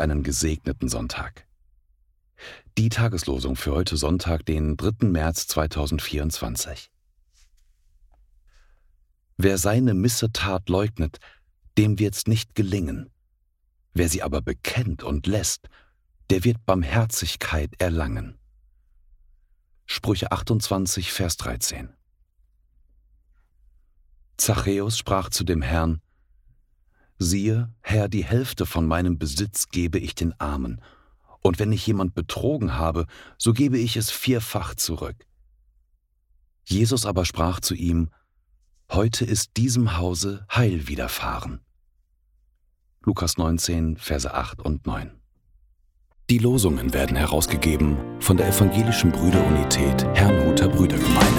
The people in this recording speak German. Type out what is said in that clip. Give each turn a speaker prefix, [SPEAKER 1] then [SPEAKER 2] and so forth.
[SPEAKER 1] einen gesegneten Sonntag. Die Tageslosung für heute Sonntag, den 3. März 2024. Wer seine Missetat leugnet, dem wird's nicht gelingen. Wer sie aber bekennt und lässt, der wird Barmherzigkeit erlangen. Sprüche 28, Vers 13. Zachäus sprach zu dem Herrn, Siehe, Herr, die Hälfte von meinem Besitz gebe ich den Armen, und wenn ich jemand betrogen habe, so gebe ich es vierfach zurück. Jesus aber sprach zu ihm, Heute ist diesem Hause Heil widerfahren. Lukas 19, Verse 8 und 9. Die Losungen werden herausgegeben von der Evangelischen Brüderunität Herrnhuter Brüdergemeine.